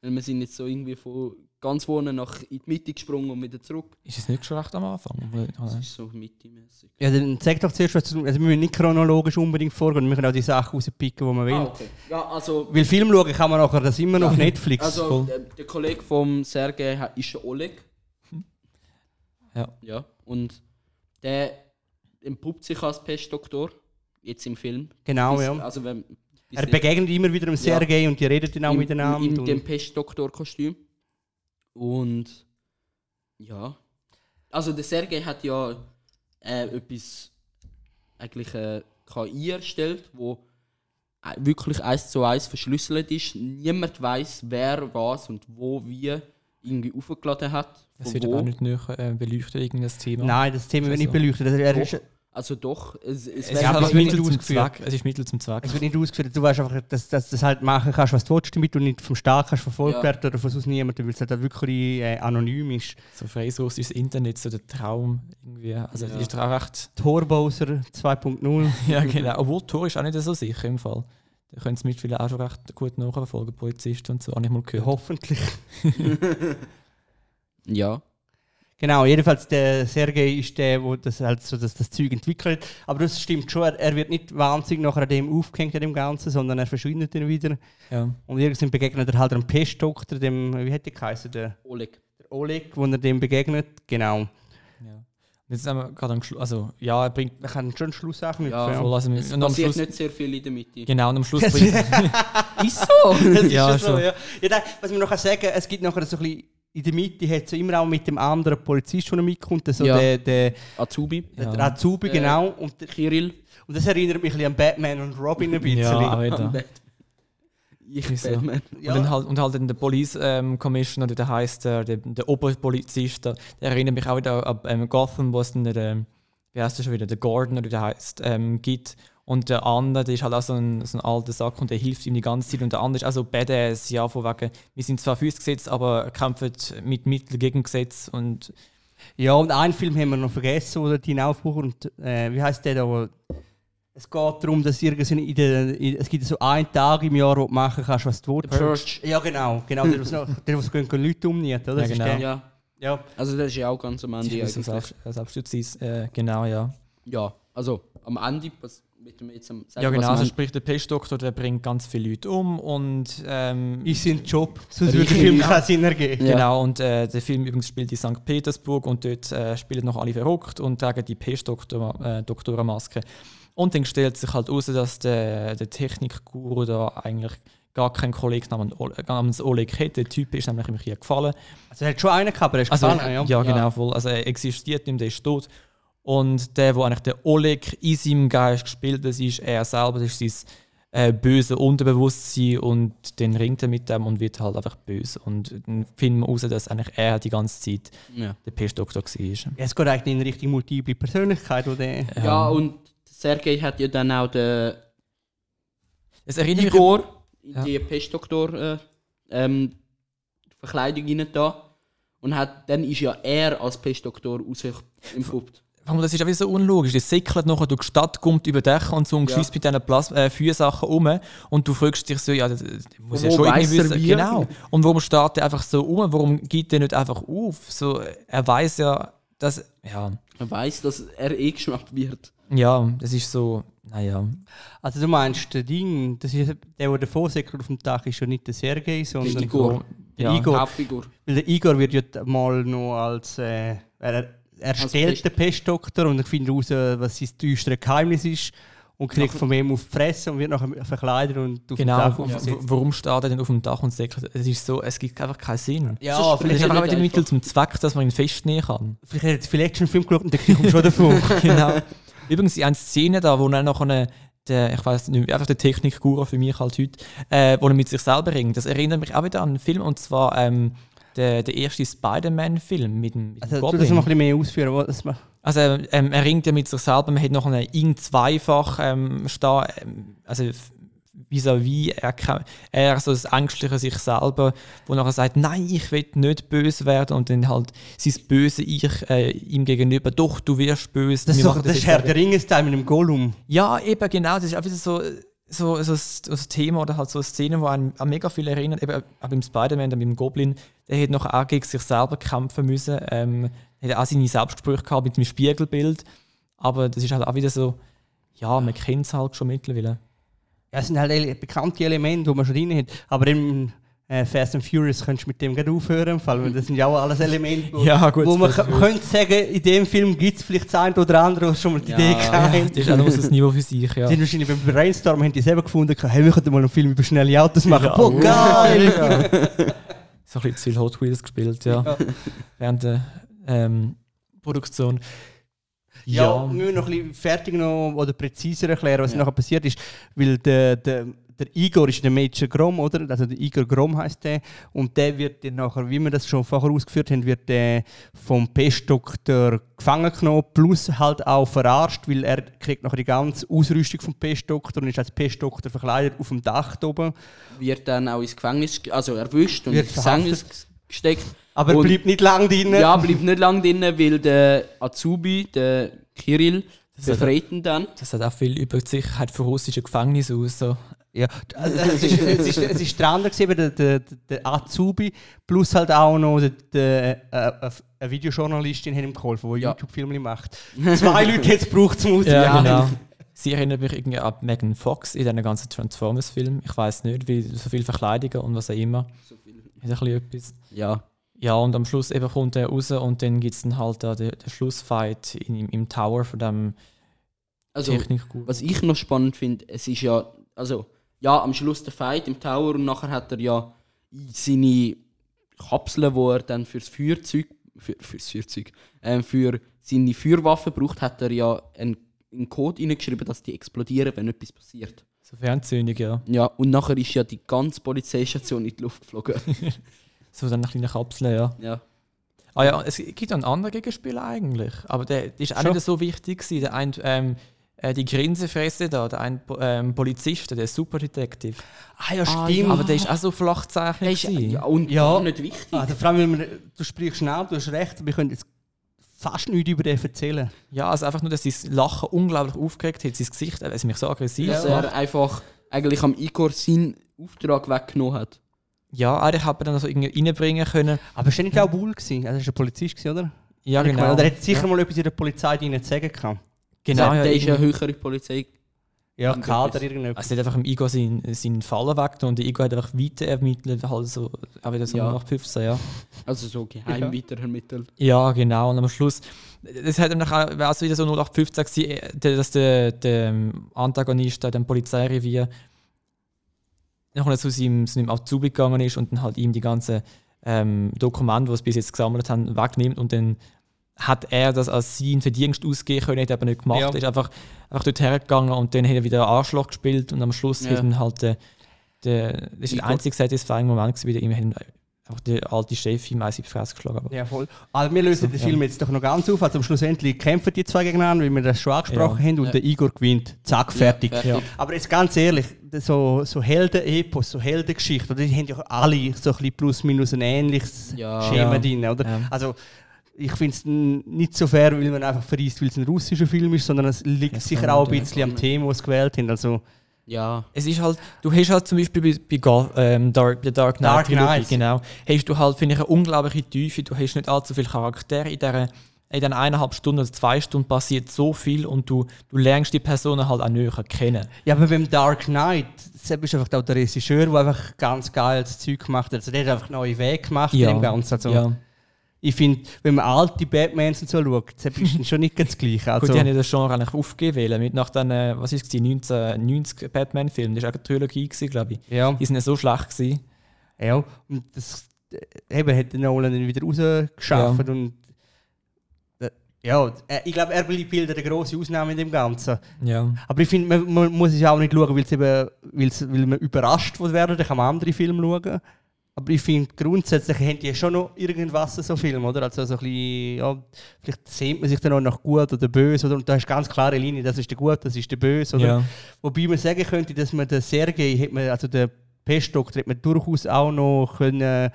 Wir sind jetzt so irgendwie von ganz vorne nach in die Mitte gesprungen und wieder zurück. Ist es nicht schon recht am Anfang? Das ist so mittelmäßig. Ja, dann sag doch zuerst, was du, also wir müssen nicht chronologisch unbedingt vorgehen, wir können auch die Sachen rauspicken, die man will. Ah, okay. Ja, also, Weil Film schauen kann man nachher das immer noch auf Netflix. also der, der Kollege vom Sergei ist der Oleg. Ja. Ja. Und der entpuppt sich als Pestdoktor. Jetzt im Film. genau, Bis- ja. Also wenn, Er begegnet immer wieder dem Sergei und die reden dann auch im, miteinander. In, dem Pestdoktor-Kostüm. Und ja. Also der Sergei hat ja äh, etwas eigentlich äh, KI erstellt, wo äh, wirklich eins zu eins verschlüsselt ist. Niemand weiß, wer was und wo wie irgendwie aufgeladen hat. Das von wird wo. aber auch nicht näher äh, beleuchtet, irgendein Thema. Nein, das Thema wird nicht so. beleuchtet. Also, er ist, Also doch, es, es, es, halt es wird Mittel nicht zum ausgeführt. Zweck. Es ist Mittel zum Zweck. es wird nicht ausgeführt. Du weißt einfach, dass, dass du das halt machen kannst, was du willst, damit du nicht vom Staat kannst verfolgt Ja. werden oder von sonst niemandem, weil es halt wirklich äh, anonym ist. So frei so ist das Internet so der Traum irgendwie. Also Ja. ist auch recht. Tor-Bowser 2.0. Ja, genau. Obwohl Tor ist auch nicht so sicher im Fall. Da können es mittlerweile auch schon recht gut nachverfolgen, Polizisten und so, habe ich mal gehört. Hoffentlich. ja. Genau, jedenfalls der Sergei ist der, der das, halt so das, das Zeug entwickelt. Aber das stimmt schon, er, er wird nicht wahnsinnig nachher an dem aufgehängt, an dem Ganzen, sondern er verschwindet dann wieder. Ja. Und irgendwann begegnet er halt einem Pestdoktor, dem, wie hätte der geheißen, der, Oleg. der Oleg, wo er dem begegnet. Genau. ja. Und Jetzt sind wir gerade am Schluss. Also, ja, er bringt. Man kann schon einen Schluss sagen. Ja, Voll, also, Es und am passiert Schluss, nicht sehr viel in der Mitte. genau, und am Schluss bringt. Ist so! Das ist Ja, schon so, ja. ja nein, was man noch kann sagen es gibt nachher so ein bisschen, in der Mitte hat so immer auch mit dem anderen Polizist, der mitkommt, so Ja. der, der, Azubi. der Ja. Azubi, Äh, genau. Und, der- Kirill. und das erinnert mich ein bisschen an Batman und Robin ein bisschen. ja, auch Am wieder. Batman. Ich Ist so. Ja. Und, dann halt, und halt dann der Police ähm, Commissioner, der heißt der, der, der Oberpolizist, der, der erinnert mich auch wieder an ähm, Gotham, wo es dann der, wie heißt der schon wieder, der Gordon oder der heißt, ähm, gibt. Und der andere, der ist halt auch so ein, so ein alter Sack und der hilft ihm die ganze Zeit. Und der andere ist auch so badass, ja, von wegen, wir sind zwar für das Gesetz, aber kämpfen mit Mitteln gegen Gesetz. Und Ja, und einen Film haben wir noch vergessen, oder die Aufbuch und äh, wie heißt der da? Es geht darum, dass irgendwie in der, in, es gibt so einen Tag im Jahr, wo du machen kannst, was du The willst. Purge. Ja, genau, genau, der, was noch- der, was gehen, gehen Leute umnieten, oder? Ja, Das genau. der. Ja. Ja. Also das ist ja auch ganz am Ende das ist eigentlich. so Selbst- Selbstjustiz, äh, genau, ja. Ja, also am Ende, was mit dem jetzt am sagen, Ja, genau, also sprich der Pestdoktor, der bringt ganz viele Leute um und ähm, Ist sein Job, sonst würde der Film genau. keinen Sinn ergeben. Ja. Genau, und äh, der Film übrigens spielt in St. Petersburg und dort äh, spielen noch alle verrückt und tragen die Pest-Doktorenmaske. Und dann stellt sich halt heraus, dass der, der Technikguru da eigentlich gar keinen Kollegen namens Oleg, namens Oleg hat. Der Typ ist nämlich im Krieg gefallen. Also er hat schon einen gehabt, aber er ist Also, gefallen, ja, ja. genau, voll. Also er existiert nicht, der ist tot. Und der, wo eigentlich der Oleg in seinem Geist gespielt hat, ist er selber, das ist sein äh, böse Unterbewusstsein und dann ringt er mit dem und wird halt einfach böse. Und dann finden wir raus, dass eigentlich er die ganze Zeit ja. der Pestdoktor war. Ja, Es geht eigentlich in Richtung multiple Persönlichkeit, wo der... ja, und Sergei hat ja dann auch den Es erinnert mich Igor in Ja. die Pestdoktor äh, ähm, Verkleidung rein da. Und hat, dann ist ja er als Pestdoktor raus entpuppt. Warum, das ist auch wieder so unlogisch. Das säckelt nachher durch die Stadt, kommt über Dächer und so und Ja. schießt mit diesen Plas äh, Feuersachen um. Und du fragst dich so, ja, das, das muss ja schon irgendwie er wissen. wie? Genau. Und warum steht der einfach so um? Warum geht der nicht einfach auf? So, er weiß ja, das, ja, Man weiß, dass er eh geschnappt wird. ja, das ist so, naja. Also du meinst, der Ding, das ist, der, der der Vorsäcker auf dem Dach ist ja nicht der Sergei, sondern Der Igor. der Ja. Igor. Hauptfigur. Weil der Igor wird ja mal noch als äh, er, er Als stellt Pest- den Pestdoktor und er findet heraus, was sein düsteres Geheimnis ist und kriegt von ihm auf die Fresse und wird nachher verkleidet und auf Genau, dem Dach w- warum steht er denn auf dem Dach und sagt, es ist so, es gibt einfach keinen Sinn. Ja, Das vielleicht, ist ja einfach wieder Mittel zum Zweck, dass man ihn festnehmen kann. vielleicht hat er viel Actionfilm geschaut und dann kommt schon davon. genau. Übrigens, in einer Szene da, wo er noch eine, der, ich weiß nicht, einfach der Technikguru für mich halt heute, äh, wo er mit sich selber ringt. Das erinnert mich auch wieder an einen Film, und zwar ähm, der, der erste Spider-Man-Film mit dem, mit Also das noch ein bisschen mehr ausführen. Was man, Also ähm, er ringt ja mit sich selber, man hat noch einen Ing zweifach ähm, stehen, ähm, also vis-à-vis, er, kann- er so das Ängstliche sich selber, wo nachher sagt, nein, ich will nicht böse werden und dann halt sein böse Ich äh, ihm gegenüber, doch, du wirst böse. das ist, doch, das ist Herr der Ringe-Style mit dem Gollum. Ja, eben genau, das ist wieder so, so, so, so ein Thema oder halt so eine Szene, wo einen an mega viel erinnert, eben auch beim Spider-Man, beim Goblin, der hat noch auch gegen sich selber kämpfen müssen, ähm, hat auch seine Selbstgespräche gehabt mit dem Spiegelbild, aber das ist halt auch wieder so, ja, man kennt es halt schon mittlerweile. Ja, es sind halt bekannte Elemente, die man schon drin hat. Aber im äh, Fast and Furious könntest du mit dem gerade aufhören, weil das sind ja auch alles Elemente, wo, Ja, gut, wo man könnte sagen, in dem Film gibt es vielleicht das eine oder andere, was schon mal die Ja, Idee ja, gehabt Das ist auch noch ein Niveau für sich, ja. Die wahrscheinlich beim Brainstorm haben die selber gefunden, hey, wir könnten mal einen Film über schnelle Autos machen. Ja, Boah, oh, geil! So ein bisschen zu viel Hot Wheels gespielt, ja, während der ähm, Produktion. Ja, wir müssen noch ein bisschen fertig noch oder präziser erklären, was Ja. nachher passiert ist. Weil der, der, der Igor ist der Major Grom, oder? Also der Igor Grom heißt der. Und der wird dann nachher, wie wir das schon vorher ausgeführt haben, wird der vom Pestdoktor gefangen genommen, plus halt auch verarscht, weil er kriegt nachher die ganze Ausrüstung vom Pestdoktor und ist als Pestdoktor verkleidet auf dem Dach da oben. Wird dann auch ins Gefängnis, ge- also erwischt und Wird ins Gefängnis gesteckt. Aber er Und- bleibt nicht lang drin. Ja, bleibt nicht lange drin, weil der Azubi, der Kirill, Das hat- befreit ihn dann. Das sagt auch viel über die Sicherheit von russischen Gefängnissen aus. So. Ja, also es, ist, es, ist, es ist der andere, gewesen, der, der, der Azubi, plus halt auch noch der, der, äh, eine Videojournalistin hat ihm geholfen, die Ja. YouTube-Filme macht. Zwei Leute jetzt braucht zum Auswählen. Ja, genau. Sie erinnert mich irgendwie an Megan Fox in diesen ganzen Transformers-Filmen. Ich weiß nicht, wie so viele Verkleidungen und was auch immer. So viel. Hat ein bisschen etwas. Ja. Ja, und am Schluss eben kommt er raus und dann gibt es dann halt da den, den Schlussfight in, im, im Tower von dem Also, Technikguru. was ich noch spannend finde, es ist ja, also, ja, am Schluss der Fight im Tower und nachher hat er ja seine Kapseln, wo er dann fürs Feuerzeug, für, fürs Feuerzeug, ähm, für seine Feuerwaffe braucht, hat er ja einen, einen Code reingeschrieben, dass die explodieren, wenn etwas passiert. So Fernzündung, ja. Ja, und nachher ist ja die ganze Polizeistation in die Luft geflogen. So dann eine kleine Kapsel, ja. ja. Ah ja, es gibt einen anderen Gegenspieler eigentlich. Aber der, der ist auch Schon. nicht so wichtig gewesen. Der ein, ähm, äh, die Grinsefresse da, der ein ähm, Polizist, der Superdetective. Ah ja, Ah, stimmt. ja. Aber der ist auch so flach Der gezeichnet. ist ja, und Ja. nicht wichtig. Also, vor allem, du sprichst schnell, du hast recht, aber wir können jetzt fast nichts über den erzählen. Ja, also einfach nur, dass sein Lachen unglaublich aufgeregt hat, sein Gesicht, also mich so aggressiv dass macht. er einfach eigentlich am Igor seinen Auftrag weggenommen hat. Ja, eigentlich hat man dann so irgendwie reinbringen können. Aber es war nicht auch Bull, gewesen. also er war ein Polizist, gewesen, oder? Ja, meine, genau. Oder er hat sicher ja. mal etwas in der Polizei zu sagen gehabt. Genau, der ja, der ist ja höhere Polizei. Ja. Kader irgendetwas. Also er hat einfach im Igor seinen, seinen Fallen weggenommen und der Igor hat einfach weiter ermittelt, halt so, auch wieder so Ja. nach 15, ja. Also so geheim Ja. weiterermittelt. Ja, genau. Und am Schluss, das hat dann auch, wäre also wieder so 0815 gewesen, äh, der- dass der, der ähm, Antagonist, da, dem Polizeirevier, nachher zu seinem, zu seinem Azubi gegangen ist und dann halt ihm die ganzen ähm, Dokumente, die sie bis jetzt gesammelt haben, wegnimmt und dann hat er das als sein Verdienst ausgeben können, hat er aber nicht gemacht. Ja. Er ist einfach, einfach dort hergegangen und dann hat er wieder einen Arschloch gespielt und am Schluss Ja. hat dann halt der, der, das ist der einzige satisfying Moment gewesen, wieder ihm hat einfach der alte Chef ihm eins in die Fresse geschlagen. Aber Ja, voll. Also wir lösen So, den ja. Film jetzt doch noch ganz auf. Also schlussendlich kämpfen die zwei gegeneinander, wie wir das schon angesprochen Ja. haben, und Ja. der Igor gewinnt. Zack, fertig. Ja, fertig. Aber jetzt ganz ehrlich, so, so Helden-Epos, so Heldengeschichten, die haben ja alle so ein bisschen plus minus ein ähnliches Ja. Schema Ja. drin, oder? Ja. Also ich finde es nicht so fair, weil man einfach verreist, weil es ein russischer Film ist, sondern es liegt Das sicher auch ein bisschen am. Thema, das sie gewählt haben. Also, Ja. Es ist halt, du hast halt zum Beispiel bei, bei Go- ähm, Dark, der Dark Knight Dark Knight. genau, hast du halt, finde ich, eine unglaubliche Tiefe, du hast nicht allzu viele Charaktere in dieser in den eineinhalb Stunden oder zwei Stunden passiert so viel und du, du lernst die Personen halt auch näher kennen. Ja, aber beim Dark Knight, Sepp ist einfach auch der Regisseur, der einfach ganz geiles Zeug gemacht hat. Also der hat einfach neue Wege gemacht Ja. in dem Ganzen. Also, ja. Ich finde, wenn man alte Batmans und so schaut, Sepp ist schon nicht ganz gleich. Also, Gut, die haben ja das Genre eigentlich aufgegeben, mit nach den, äh, was ist es, 1990 Batman-Film, das war auch eine Trilogie, glaube ich. ja, Die sind ja so schlecht gewesen. ja, und das äh, eben hat Nolan dann wieder rausgeschafft und äh, ja, ich glaube, er bildet eine grosse Ausnahme in dem Ganzen. Ja. Aber ich finde, man, man muss es ja auch nicht schauen, weil, es eben, weil's, weil man überrascht wird werden, dann kann man andere Filme schauen. Aber ich finde, grundsätzlich haben die schon noch irgendwas, so Filme, oder? Also so ein bisschen, ja, vielleicht sehnt man sich dann auch nach gut oder böse, oder? Und da hast du ganz klare Linie, das ist der gut, das ist der böse, oder? ja. Wobei man sagen könnte, dass man den Sergei, hat man, also den Pestdoktor, hat man durchaus auch noch können,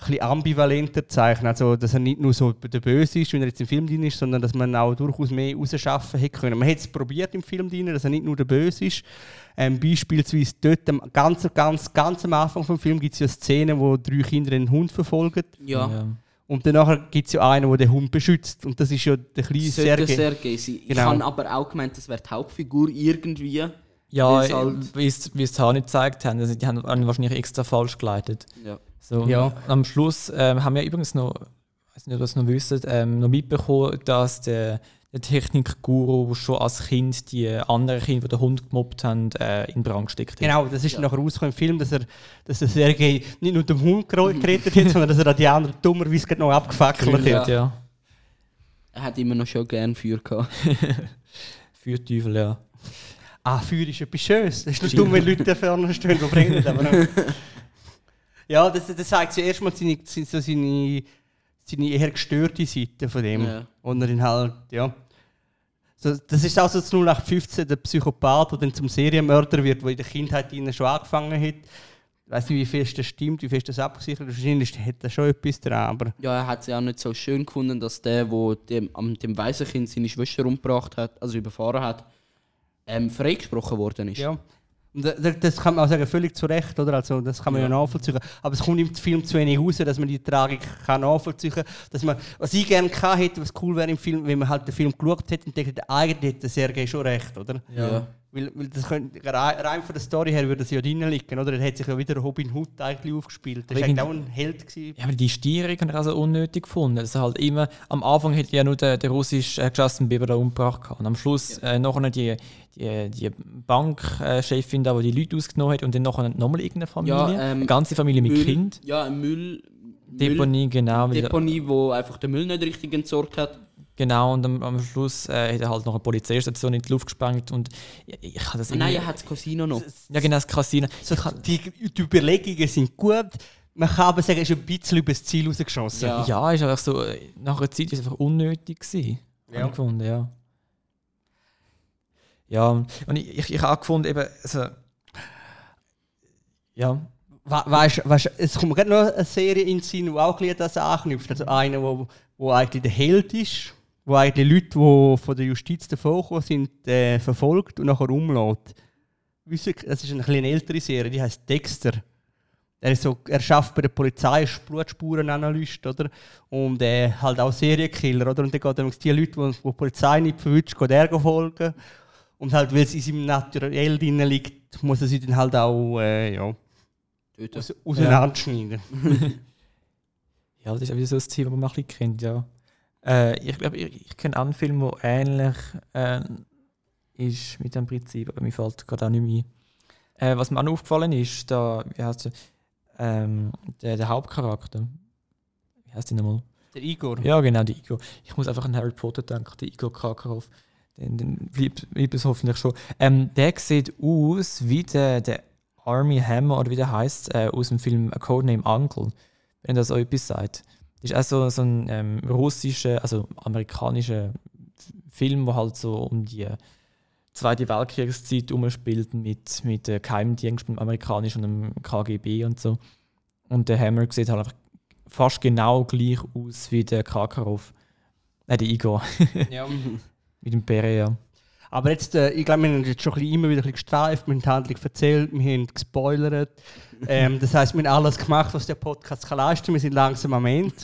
bisschen ambivalenter zeichnen Also, dass er nicht nur so der Böse ist, wenn er jetzt im Film drin ist, sondern dass man auch durchaus mehr rausschaffen hätte können. Man hat es probiert im Film drin, dass er nicht nur der Böse ist. Ähm, beispielsweise dort, am ganz, ganz, ganz am Anfang vom Film gibt es ja Szenen, wo drei Kinder einen Hund verfolgen. Ja. ja. Und danach gibt es ja einen, der den Hund beschützt. Und das ist ja der kleine Sollte Sergei. Sergei sein. Ich Genau. habe aber auch gemeint, das wäre die Hauptfigur irgendwie. Ja, halt- wie es die nicht gezeigt haben. Also die haben wahrscheinlich extra falsch geleitet. Ja. So, Ja. Am Schluss ähm, haben wir übrigens noch, ich weiß nicht, ob ihr es noch wisst, ähm, noch mitbekommen, dass der, der Technikguru schon als Kind die anderen Kinder, die den Hund gemobbt haben, äh, in Brand gesteckt hat. Genau, das ist nachher rausgekommen im Film, dass, er, dass der Sergei nicht nur den Hund gerettet hat, sondern dass er die anderen dummerweise gerade noch abgefackelt Ja. hat. ja. Er hat immer noch schon gern Feuer gehabt. Für Teufel, ja. Ah, Feuer ist etwas Schönes. Das ist nur dumm, wenn Leute da vorne stehen, die bringen aber. Ja, das, das zeigt ja erstmal seine, so seine, seine eher gestörte Seite von dem. Ja. Und er halt, ja. So, das ist auch so das 0815, der Psychopath, der dann zum Serienmörder wird, der in der Kindheit schon angefangen hat. Ich weiß nicht, wie fest das stimmt, wie fest das abgesichert ist. Wahrscheinlich hat er schon etwas dran, aber Ja, er hat es ja auch nicht so schön gefunden, dass der, der dem, am dem Waisenkind seine Schwester umgebracht hat, also überfahren hat, ähm, freigesprochen worden ist. Ja. Das kann man auch sagen, völlig zu Recht, oder? Also, das kann man ja, Ja. nachvollziehen. Aber es kommt im Film zu wenig raus, dass man die Tragik kann nachvollziehen kann. Dass man, was ich gerne gehabt hätte, was cool wäre im Film, wenn man halt den Film geschaut hätte und denkt, eigentlich hat der Sergei schon recht, oder? Ja. Weil, weil das könnte, rein von der Story her würde es ja drin liegen, oder? Er hat sich ja wieder Robin Hood eigentlich aufgespielt. Das war eigentlich auch ein Held. Gewesen. Ja, aber die Stierung haben also unnötig gefunden. Also halt immer, am Anfang hätte ja nur der, der russische äh, Justin Bieber da umgebracht und am Schluss äh, nachher die, die, die Bankchefin da, die die Leute ausgenommen hat und dann nachher nochmal irgendeine Familie, Ja, ähm, eine ganze Familie mit Müll, Kind. Ja, ein Müll. Deponie, genau. Müll, weil- Deponie, wo einfach den Müll nicht richtig entsorgt hat. Genau, und am, am Schluss äh, hat er halt noch eine Polizeistation in die Luft gesprengt und ich, ich habe das Nein, er hat das Casino noch. Ja, genau, das Casino. So, die, die Überlegungen sind gut. Man kann aber sagen, er ist ein bisschen über das Ziel rausgeschossen. Ja. Ja, ist einfach so, äh, nach einer Zeit ist es einfach unnötig gewesen. Ja. Ja. Ich gefunden, ja. Ja, und ich, ich, ich habe auch gefunden, eben, also, ja, We weißt, weißt, es kommt gerade noch eine Serie in den Sinn, die auch ein das anknüpft. Also eine, wo, wo eigentlich der Held ist, wo eigentlich Leute, die von der Justiz davor sind, äh, verfolgt und nachher ihr, Das ist eine, ein bisschen ältere Serie, die heißt Dexter. Er, ist so, er schafft bei der Polizei als Blutspurenanalyst, oder? Und äh, halt auch Serienkiller, oder? Und dann geht er die Leute, die die Polizei nicht verwünscht, geht er folgen. Und halt, weil es in seinem Naturell drin liegt, muss er sie dann halt auch, äh, ja, Töten. aus, auseinanderschneiden. ja, das ist auch wieder so ein Thema, das man ein bisschen kennt, ja. Äh, ich glaube, ich, ich kenne einen Film, der ähnlich äh, ist mit dem Prinzip, aber mir fällt gerade auch nicht mehr ein. Äh, was mir auch noch aufgefallen ist, da, wie heißt der, ähm, der, der Hauptcharakter. Wie heißt der nochmal? Der Igor. Ja, genau, der Igor. Ich muss einfach an Harry Potter denken, der Igor Karkaroff. Den bleibt, bleibt es hoffentlich schon. Ähm, der sieht aus wie der, der Army Hammer oder wie der heißt äh, aus dem Film A Codename Uncle, wenn das euch etwas sagt. Das ist auch so, so ein ähm, russischer, also amerikanischer Film, der halt so um die Zweite Weltkriegszeit umspielt mit, mit äh, Geheimdienst, dem amerikanischen und dem KGB und so. Und der Hammer sieht halt einfach fast genau gleich aus wie der Karkaroff. Äh, der Igor. Ja. mit dem Beret, ja. Aber jetzt, äh, ich glaube, wir haben jetzt schon ein bisschen, immer wieder ein bisschen gestreift, wir haben die Handlung erzählt, wir haben gespoilert. ähm, das heisst, wir haben alles gemacht, was der Podcast kann leisten kann. Wir sind langsam am Ende.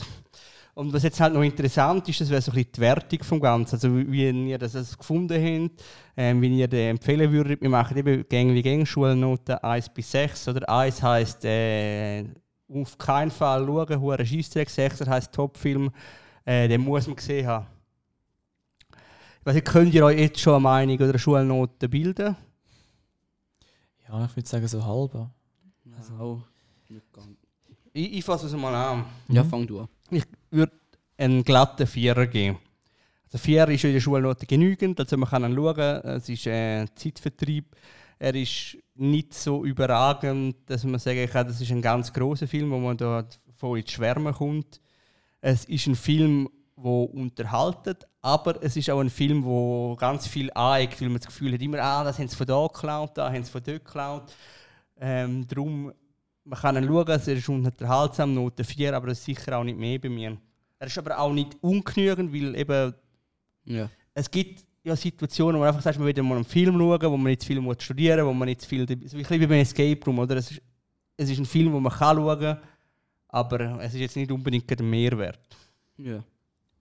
Und was jetzt halt noch interessant ist, das wäre so ein bisschen die Wertung vom Ganzen. Also wie wie ihr das also gefunden habt, ähm, wie ihr das empfehlen würdet. Wir machen eben Gang wie Gang Schulnoten 1 bis 6. Oder 1 heisst äh, auf keinen Fall schauen, hoher Scheissdreck. 6 heisst Topfilm, äh, den muss man gesehen haben. Nicht, könnt ihr euch jetzt schon eine Meinung oder eine Schulnote bilden? Ja, ich würde sagen so halber. Also, nicht ganz. Ich, ich fasse es mal an. Ja, Mhm. fang du an. Ich würde einen glatten Vierer geben. Also Vierer ist in der Schulnote genügend, also man kann ihn schauen. Es ist ein Zeitvertrieb. Er ist nicht so überragend, dass man sagen kann, das ist ein ganz großer Film, wo man da voll ins Schwärmen kommt. Es ist ein Film, der unterhaltet, aber es ist auch ein Film, wo ganz viel aneckt, weil man das Gefühl hat, immer, ah, das haben sie von da geklaut, da haben sie von dort geklaut. Ähm, darum, man kann ihn schauen, es ist unterhaltsam, Note 4, aber das ist sicher auch nicht mehr bei mir. Er ist aber auch nicht ungenügend, weil eben Ja. es gibt ja Situationen, wo man einfach sagt, man will mal einen Film schauen, wo man nicht viel muss studieren muss, wo man nicht viel. So ein bisschen wie bei einem Escape Room, oder? Es ist, es ist ein Film, den man kann schauen kann, aber es ist jetzt nicht unbedingt ein Mehrwert. Ja.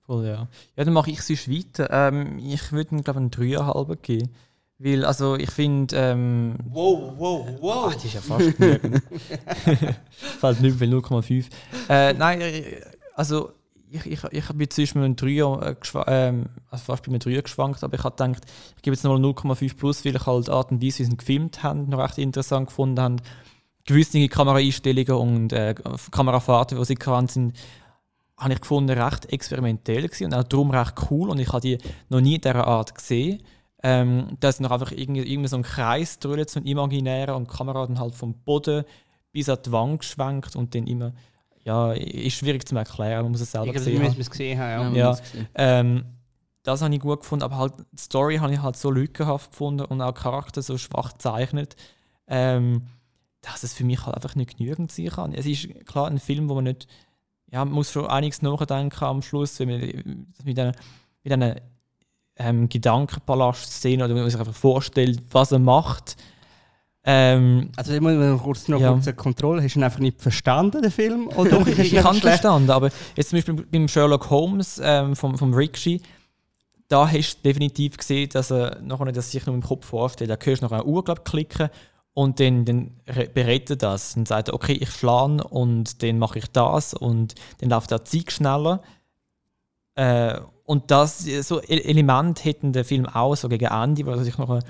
Voll, ja. Ja, dann mache ich sonst weiter. Ähm, ich würde ihm, glaube ich, einen 3,5 geben. Weil, also, ich finde, ähm, Wow, wow, wow! Ah, das ist ja fast genügend. Fällt nicht mehr 0,5. Äh, nein, äh, also ich, ich, ich bin zwischen einem 3 äh, ähm, also fast bei einem 3 geschwankt, aber ich habe gedacht, ich gebe jetzt nochmal 0,5 plus, weil ich halt Art und Weise, wie sie gefilmt haben, noch recht interessant gefunden habe. Gewisse Kameraeinstellungen und äh, Kamerafahrten, die sie gehabt sind, habe ich gefunden, recht experimentell gewesen und auch darum recht cool und ich habe die noch nie in dieser Art gesehen. Ähm, dass noch einfach irgendwie, irgendwie so ein Kreis drüllt, so ein imaginärer und die Kamera dann halt vom Boden bis an die Wand schwenkt und dann immer, ja, ist schwierig zu erklären, man muss es selber Ich gesehen haben. es gesehen haben. Ja, Ja. Ähm, das habe ich gut gefunden, aber halt die Story habe ich halt so lückenhaft gefunden und auch Charakter so schwach gezeichnet, ähm, dass es für mich halt einfach nicht genügend sein kann. Es ist klar ein Film, wo man nicht, ja, man muss schon einiges nachdenken am Schluss, wenn man mit einer, mit einer ähm, Gedankenpalast-Szene oder wenn man sich einfach vorstellt, was er macht. Ähm, Also ich muss noch kurz noch Ja. kurz eine Kontrolle. Hast du ihn einfach nicht verstanden, den Film? Oder Doch, ich, ich, habe verstanden, aber jetzt zum Beispiel beim Sherlock Holmes ähm, vom, vom Ricci, da hast du definitiv gesehen, dass er nachher nicht das sich nur im Kopf vorstellt. Da hörst du noch eine Uhr glaub, klicken und dann, dann berät er das. Dann sagt okay, ich schlage und dann mache ich das und dann läuft der Zeit schneller. Äh, und das, so E- Element hätten der Film auch so gegen Ende, wo er sich noch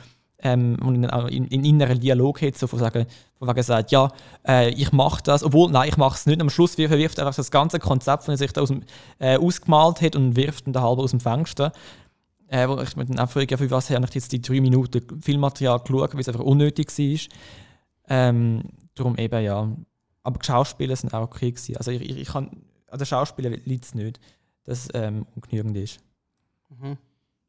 ähm, und in, in inneren Dialog hat, so von sagen, von wegen sagt, ja, äh, ich mache das, obwohl, nein, ich mache es nicht. Am Schluss wirft er einfach das ganze Konzept, das er sich da aus äh, ausgemalt hat und wirft dann da halb aus dem Fenster. Äh, wo ich mir dann auch frage, ja, für was habe ich jetzt die drei Minuten Filmmaterial geschaut, weil es einfach unnötig war. Ähm, darum eben, ja. Aber die Schauspieler sind auch okay gewesen. Also ich, ich, ich kann, an den Schauspielern liegt es nicht, dass es ähm, ungenügend ist. Mhm.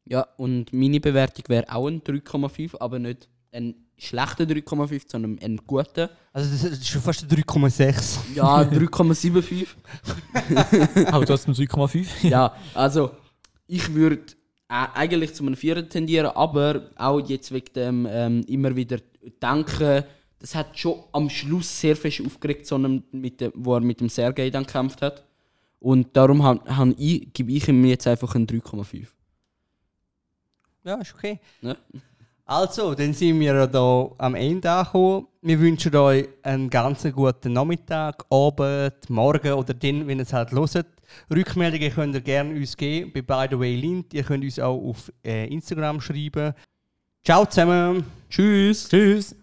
Ja, und meine Bewertung wäre auch ein 3,5, aber nicht ein schlechter 3,5, sondern ein guter. Also das ist schon fast ein 3,6. Ja, 3,75. Aber du hast einen 3,5. ja, also ich würde eigentlich zu einem Vierer tendieren, aber auch jetzt wegen dem ähm, immer wieder denken, das hat schon am Schluss sehr fest aufgeregt, sondern mit dem, wo er mit dem Sergei dann gekämpft hat. Und darum han, han ich, gebe ich ihm jetzt einfach einen 3,5. Ja, ist okay. Ne? Also, dann sind wir ja hier am Ende angekommen. Wir wünschen euch einen ganz guten Nachmittag, Abend, Morgen oder dann, wenn ihr es halt hört. Rückmeldungen könnt ihr gerne uns geben bei By the Way Lint. Ihr könnt uns auch auf äh, Instagram schreiben. Ciao zusammen! Tschüss! Tschüss!